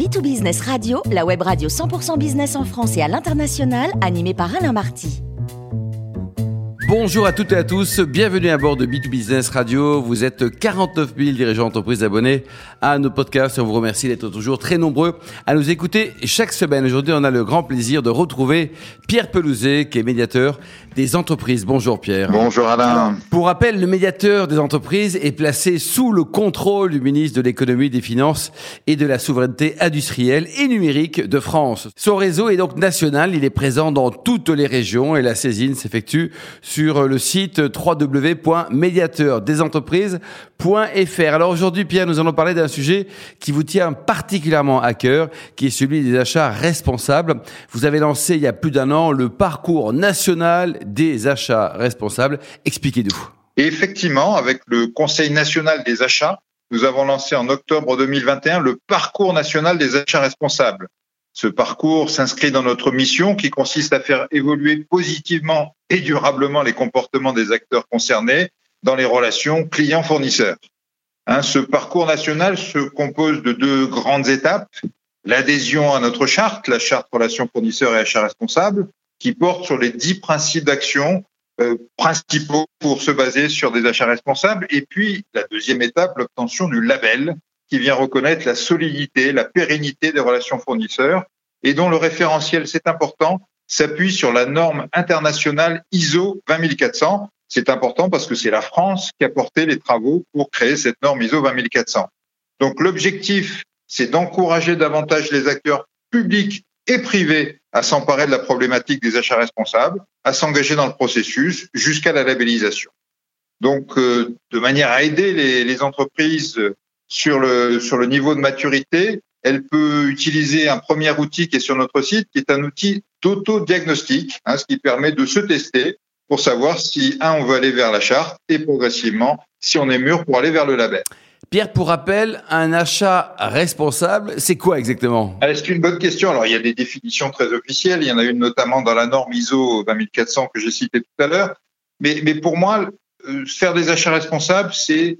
B2Business Radio, la web radio 100% business en France et à l'international, animée par Alain Marty. Bonjour à toutes et à tous, bienvenue à bord de B2Business Radio. Vous êtes 49 000 dirigeants d'entreprise abonnés à nos podcasts. On vous remercie d'être toujours très nombreux à nous écouter chaque semaine. Aujourd'hui, on a le grand plaisir de retrouver Pierre Pelouzet, qui est médiateur des entreprises. Bonjour Pierre. Bonjour Alain. Pour rappel, le médiateur des entreprises est placé sous le contrôle du ministre de l'économie, des finances et de la souveraineté industrielle et numérique de France. Son réseau est donc national, il est présent dans toutes les régions et la saisine s'effectue sur le site www.médiateurdesentreprises.fr. Alors aujourd'hui Pierre, nous allons parler d'un sujet qui vous tient particulièrement à cœur, qui est celui des achats responsables. Vous avez lancé il y a plus d'un an le parcours national des achats responsables. Expliquez-nous. Effectivement, avec le Conseil national des achats, nous avons lancé en octobre 2021 le parcours national des achats responsables. Ce parcours s'inscrit dans notre mission qui consiste à faire évoluer positivement et durablement les comportements des acteurs concernés dans les relations clients-fournisseurs. Hein, ce parcours national se compose de deux grandes étapes. L'adhésion à notre charte, la charte relations fournisseurs et achats responsables, qui porte sur les dix principes d'action euh, principaux pour se baser sur des achats responsables. Et puis, la deuxième étape, l'obtention du label qui vient reconnaître la solidité, la pérennité des relations fournisseurs et dont le référentiel, c'est important, s'appuie sur la norme internationale ISO 20400. C'est important parce que c'est la France qui a porté les travaux pour créer cette norme ISO 20400. Donc l'objectif, c'est d'encourager davantage les acteurs publics et privés à s'emparer de la problématique des achats responsables, à s'engager dans le processus jusqu'à la labellisation. Donc, euh, de manière à aider les, entreprises sur le, sur le niveau de maturité, elle peut utiliser un premier outil qui est sur notre site, qui est un outil d'autodiagnostic, hein, ce qui permet de se tester pour savoir si, un, on veut aller vers la charte et progressivement, si on est mûr pour aller vers le label. Pierre, pour rappel, un achat responsable, c'est quoi exactement? C'est une bonne question. Alors, il y a des définitions très officielles. Il y en a une notamment dans la norme ISO 20400 que j'ai citée tout à l'heure. Mais, mais pour moi, euh, faire des achats responsables, c'est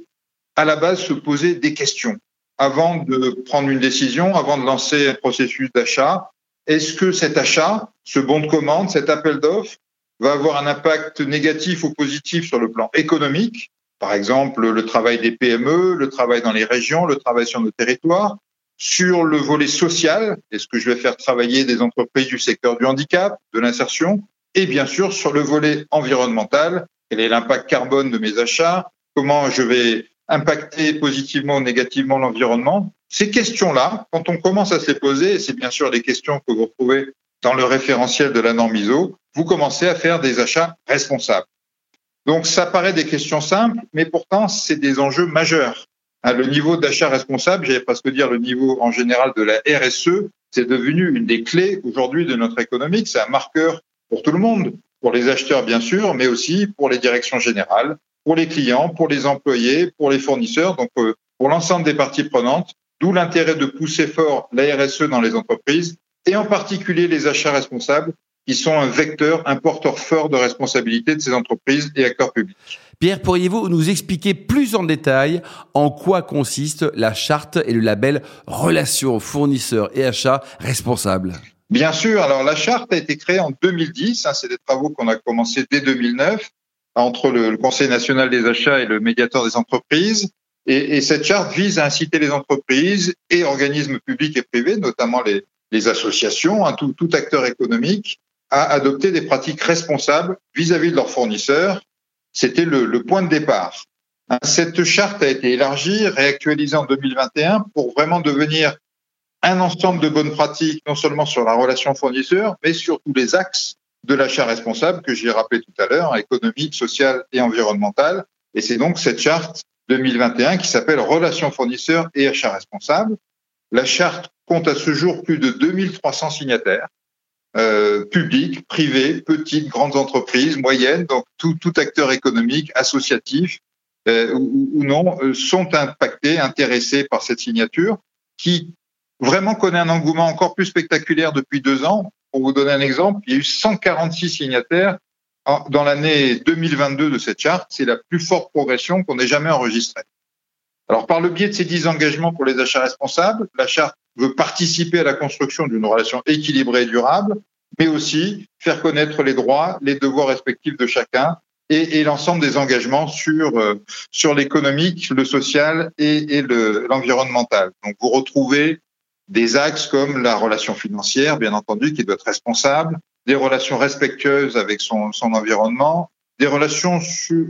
à la base se poser des questions avant de prendre une décision, avant de lancer un processus d'achat. Est-ce que cet achat, ce bon de commande, cet appel d'offres, va avoir un impact négatif ou positif sur le plan économique. Par exemple, le travail des PME, le travail dans les régions, le travail sur nos territoires. Sur le volet social, est-ce que je vais faire travailler des entreprises du secteur du handicap, de l'insertion? Et bien sûr, sur le volet environnemental, quel est l'impact carbone de mes achats? Comment je vais impacter positivement ou négativement l'environnement? Ces questions-là, quand on commence à se les poser, c'est bien sûr les questions que vous retrouvez dans le référentiel de la norme ISO, vous commencez à faire des achats responsables. Donc ça paraît des questions simples, mais pourtant c'est des enjeux majeurs. Hein, le niveau d'achat responsable, j'allais presque dire le niveau en général de la RSE, c'est devenu une des clés aujourd'hui de notre économie. C'est un marqueur pour tout le monde, pour les acheteurs bien sûr, mais aussi pour les directions générales, pour les clients, pour les employés, pour les fournisseurs, donc euh, pour l'ensemble des parties prenantes. D'où l'intérêt de pousser fort la RSE dans les entreprises et en particulier les achats responsables qui sont un vecteur, un porteur fort de responsabilité de ces entreprises et acteurs publics. Pierre, pourriez-vous nous expliquer plus en détail en quoi consiste la charte et le label Relations fournisseurs et achats responsables? Bien sûr. Alors la charte a été créée en 2010. Hein, c'est des travaux qu'on a commencé dès 2009 entre le, Conseil national des achats et le médiateur des entreprises. Et, et, cette charte vise à inciter les entreprises et organismes publics et privés, notamment les, les associations, hein, tout, acteur économique, à adopter des pratiques responsables vis-à-vis de leurs fournisseurs. C'était le, point de départ. Cette charte a été élargie, réactualisée en 2021 pour vraiment devenir un ensemble de bonnes pratiques, non seulement sur la relation fournisseur, mais sur tous les axes de l'achat responsable que j'ai rappelé tout à l'heure, économique, social et environnemental. Et c'est donc cette charte 2021 qui s'appelle Relations fournisseurs et achats responsables. La charte compte à ce jour plus de 2300 signataires euh, publics, privés, petites, grandes entreprises, moyennes, donc tout, acteur économique, associatif euh, ou, non, euh, sont impactés, intéressés par cette signature qui vraiment connaît un engouement encore plus spectaculaire depuis deux ans. Pour vous donner un exemple, il y a eu 146 signataires dans l'année 2022 de cette charte. C'est la plus forte progression qu'on ait jamais enregistrée. Alors, par le biais de ces dix engagements pour les achats responsables, la charte veut participer à la construction d'une relation équilibrée et durable, mais aussi faire connaître les droits, les devoirs respectifs de chacun et, l'ensemble des engagements sur euh, sur l'économique, le social et, et l'environnemental. Donc vous retrouvez des axes comme la relation financière, bien entendu, qui doit être responsable, des relations respectueuses avec son, son environnement, des relations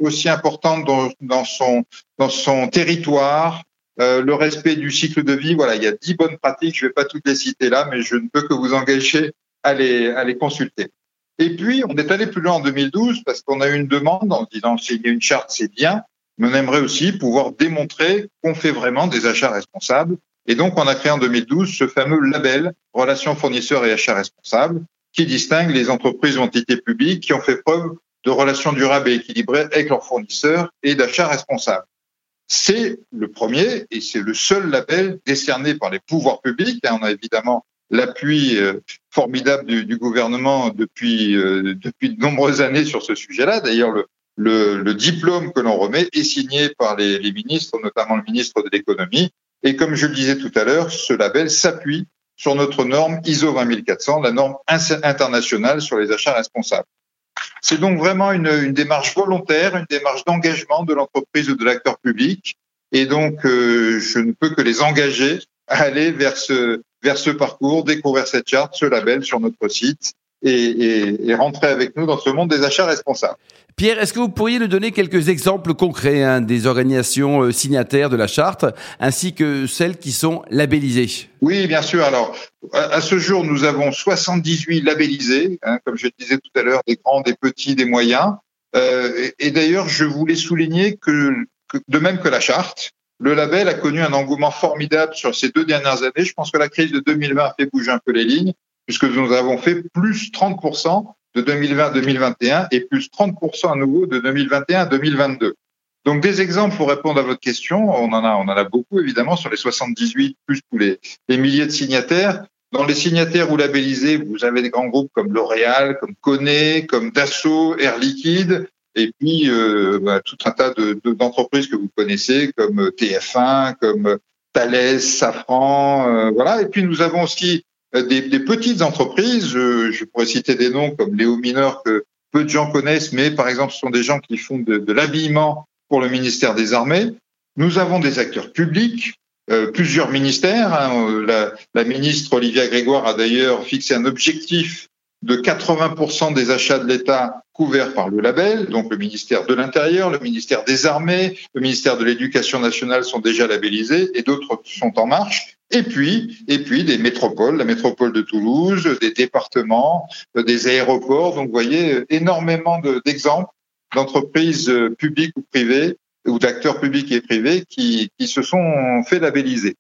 aussi importantes dans, son, dans son territoire, euh, le respect du cycle de vie. Voilà, il y a dix bonnes pratiques. Je ne vais pas toutes les citer là, mais je ne peux que vous engager à les, consulter. Et puis, on est allé plus loin en 2012 parce qu'on a eu une demande en disant signer une charte, c'est bien, mais on aimerait aussi pouvoir démontrer qu'on fait vraiment des achats responsables. Et donc, on a créé en 2012 ce fameux label Relations fournisseurs et achats responsables qui distingue les entreprises ou entités publiques qui ont fait preuve de relations durables et équilibrées avec leurs fournisseurs et d'achats responsables. C'est le premier et c'est le seul label décerné par les pouvoirs publics. On a évidemment l'appui euh, formidable du, gouvernement depuis, euh, depuis de nombreuses années sur ce sujet-là. D'ailleurs, le, le, le, diplôme que l'on remet est signé par les, les ministres, notamment le ministre de l'économie. Et comme je le disais tout à l'heure, ce label s'appuie sur notre norme ISO 20400, la norme internationale sur les achats responsables. C'est donc vraiment une, démarche volontaire, une démarche d'engagement de l'entreprise ou de l'acteur public. Et donc, euh, je ne peux que les engager à aller vers ce, vers ce parcours, découvrir cette charte, ce label sur notre site et, et, et rentrer avec nous dans ce monde des achats responsables. Pierre, est-ce que vous pourriez nous donner quelques exemples concrets hein, des organisations euh, signataires de la charte, ainsi que celles qui sont labellisées? Oui, bien sûr. Alors, à ce jour, nous avons 78 labellisés, hein, comme je le disais tout à l'heure, des grands, des petits, des moyens. Euh, et, et d'ailleurs, je voulais souligner que, que, de même que la charte, le label a connu un engouement formidable sur ces deux dernières années. Je pense que la crise de 2020 a fait bouger un peu les lignes, puisque nous avons fait plus 30% de 2020 à 2021 et plus 30% à nouveau de 2021 à 2022. Donc des exemples pour répondre à votre question, on en a, on en a beaucoup évidemment sur les 78 plus tous les, milliers de signataires. Dans les signataires ou labellisés, vous avez des grands groupes comme L'Oréal, comme Coné, comme Dassault, Air Liquide, et puis euh, bah, tout un tas d'entreprises de, que vous connaissez comme TF1, comme Thales, Safran, euh, voilà. Et puis nous avons aussi euh, des, des, petites entreprises, euh, je pourrais citer des noms comme Léo Mineur que peu de gens connaissent, mais par exemple, ce sont des gens qui font de, l'habillement pour le ministère des Armées. Nous avons des acteurs publics, euh, plusieurs ministères. Hein. La, la, ministre Olivia Grégoire a d'ailleurs fixé un objectif de 80% des achats de l'État couverts par le label. Donc le ministère de l'Intérieur, le ministère des Armées, le ministère de l'Éducation nationale sont déjà labellisés et d'autres sont en marche. Et puis, et puis des métropoles, la métropole de Toulouse, des départements, euh, des aéroports. Donc, vous voyez, euh, énormément d'exemples d'entreprises euh, publiques ou privées ou d'acteurs publics et privés qui, qui se sont fait labelliser.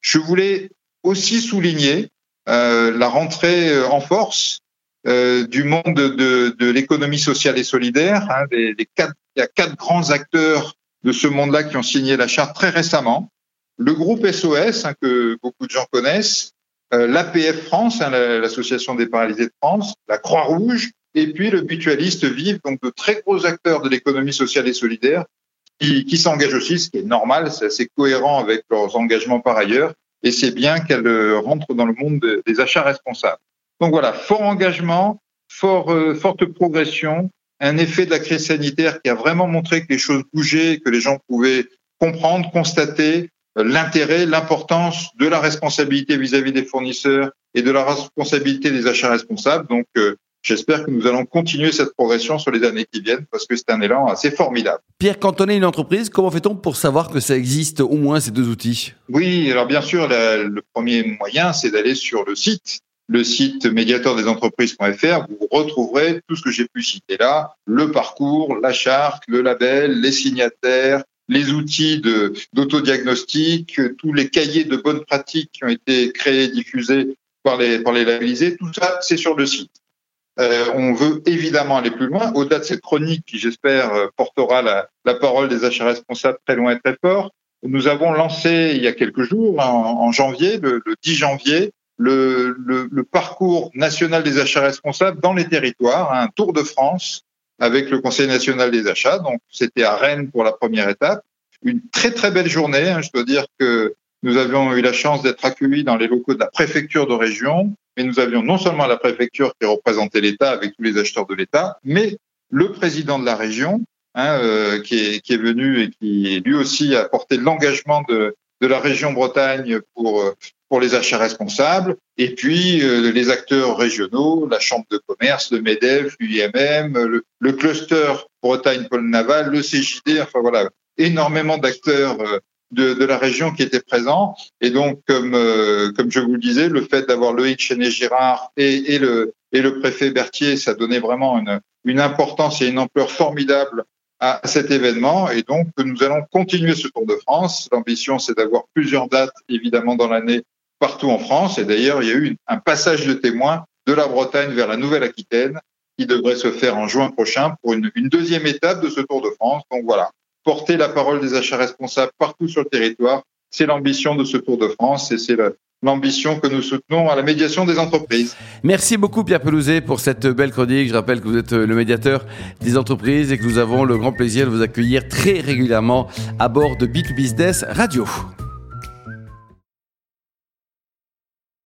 Je voulais aussi souligner euh, la rentrée en force euh, du monde de, de l'économie sociale et solidaire. Hein, les, quatre, il y a quatre grands acteurs de ce monde-là qui ont signé la charte très récemment le groupe SOS, hein, que beaucoup de gens connaissent, euh, l'APF France, hein, l'Association des paralysés de France, la Croix-Rouge, et puis le Mutualiste Vive, donc de très gros acteurs de l'économie sociale et solidaire, qui, s'engagent aussi, ce qui est normal, c'est assez cohérent avec leurs engagements par ailleurs, et c'est bien qu'elles euh, rentrent dans le monde des achats responsables. Donc voilà, fort engagement, euh, forte progression, un effet de la crise sanitaire qui a vraiment montré que les choses bougeaient, que les gens pouvaient comprendre, constater, l'intérêt, l'importance de la responsabilité vis-à-vis des fournisseurs et de la responsabilité des achats responsables. Donc, euh, J'espère que nous allons continuer cette progression sur les années qui viennent parce que c'est un élan assez formidable. Pierre, quand on est une entreprise, comment fait-on pour savoir que ça existe au moins ces deux outils? Oui, alors bien sûr, la, le premier moyen, c'est d'aller sur le site, le site médiateurdesentreprises.fr. Vous retrouverez tout ce que j'ai pu citer là, le parcours, la charte, le label, les signataires, les outils d'autodiagnostic, tous les cahiers de bonnes pratiques qui ont été créés, diffusés par les, labellisés, tout ça, c'est sur le site. Euh, on veut évidemment aller plus loin. Au-delà de cette chronique qui, j'espère, euh, portera la, parole des achats responsables très loin et très fort, nous avons lancé il y a quelques jours, en, janvier, le, le, 10 janvier, le, parcours national des achats responsables dans les territoires, un tour de France avec le Conseil national des achats. Donc, c'était à Rennes pour la première étape. Une très très belle journée. Hein. Je dois dire que nous avions eu la chance d'être accueillis dans les locaux de la préfecture de région, mais nous avions non seulement la préfecture qui représentait l'État avec tous les acheteurs de l'État, mais le président de la région hein, euh, qui, est, qui, est, venu et qui lui aussi a porté l'engagement de, de la région Bretagne pour pour les achats responsables, et puis euh, les acteurs régionaux, la Chambre de commerce, le MEDEF, l'UIMM, le, le, cluster Bretagne-Pôle Naval, le CJD, enfin voilà, énormément d'acteurs euh, de, de, la région qui étaient présents. Et donc, comme, euh, comme je vous le disais, le fait d'avoir Loïc Chenet-Girard et, et, le, et le préfet Berthier, ça donnait vraiment une, une importance et une ampleur formidable à cet événement. Et donc, nous allons continuer ce Tour de France. L'ambition, c'est d'avoir plusieurs dates, évidemment, dans l'année partout en France. Et d'ailleurs, il y a eu un passage de témoin de la Bretagne vers la Nouvelle-Aquitaine qui devrait se faire en juin prochain pour une, deuxième étape de ce Tour de France. Donc voilà, porter la parole des achats responsables partout sur le territoire, c'est l'ambition de ce Tour de France et c'est l'ambition que nous soutenons à la médiation des entreprises. Merci beaucoup Pierre Pelouzet pour cette belle chronique. Je rappelle que vous êtes le médiateur des entreprises et que nous avons le grand plaisir de vous accueillir très régulièrement à bord de Bit Business Radio.